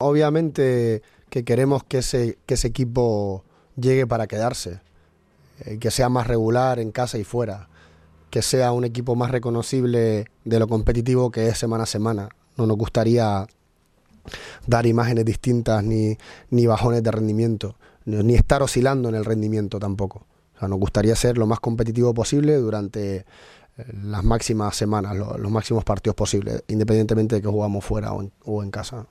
Obviamente que queremos que ese, que ese equipo llegue para quedarse, eh, que sea más regular en casa y fuera, que sea un equipo más reconocible de lo competitivo que es semana a semana. No nos gustaría dar imágenes distintas ni, ni bajones de rendimiento, ni estar oscilando en el rendimiento tampoco. O sea, nos gustaría ser lo más competitivo posible durante eh, las máximas semanas, los, máximos partidos posibles, independientemente de que jugamos fuera o en casa.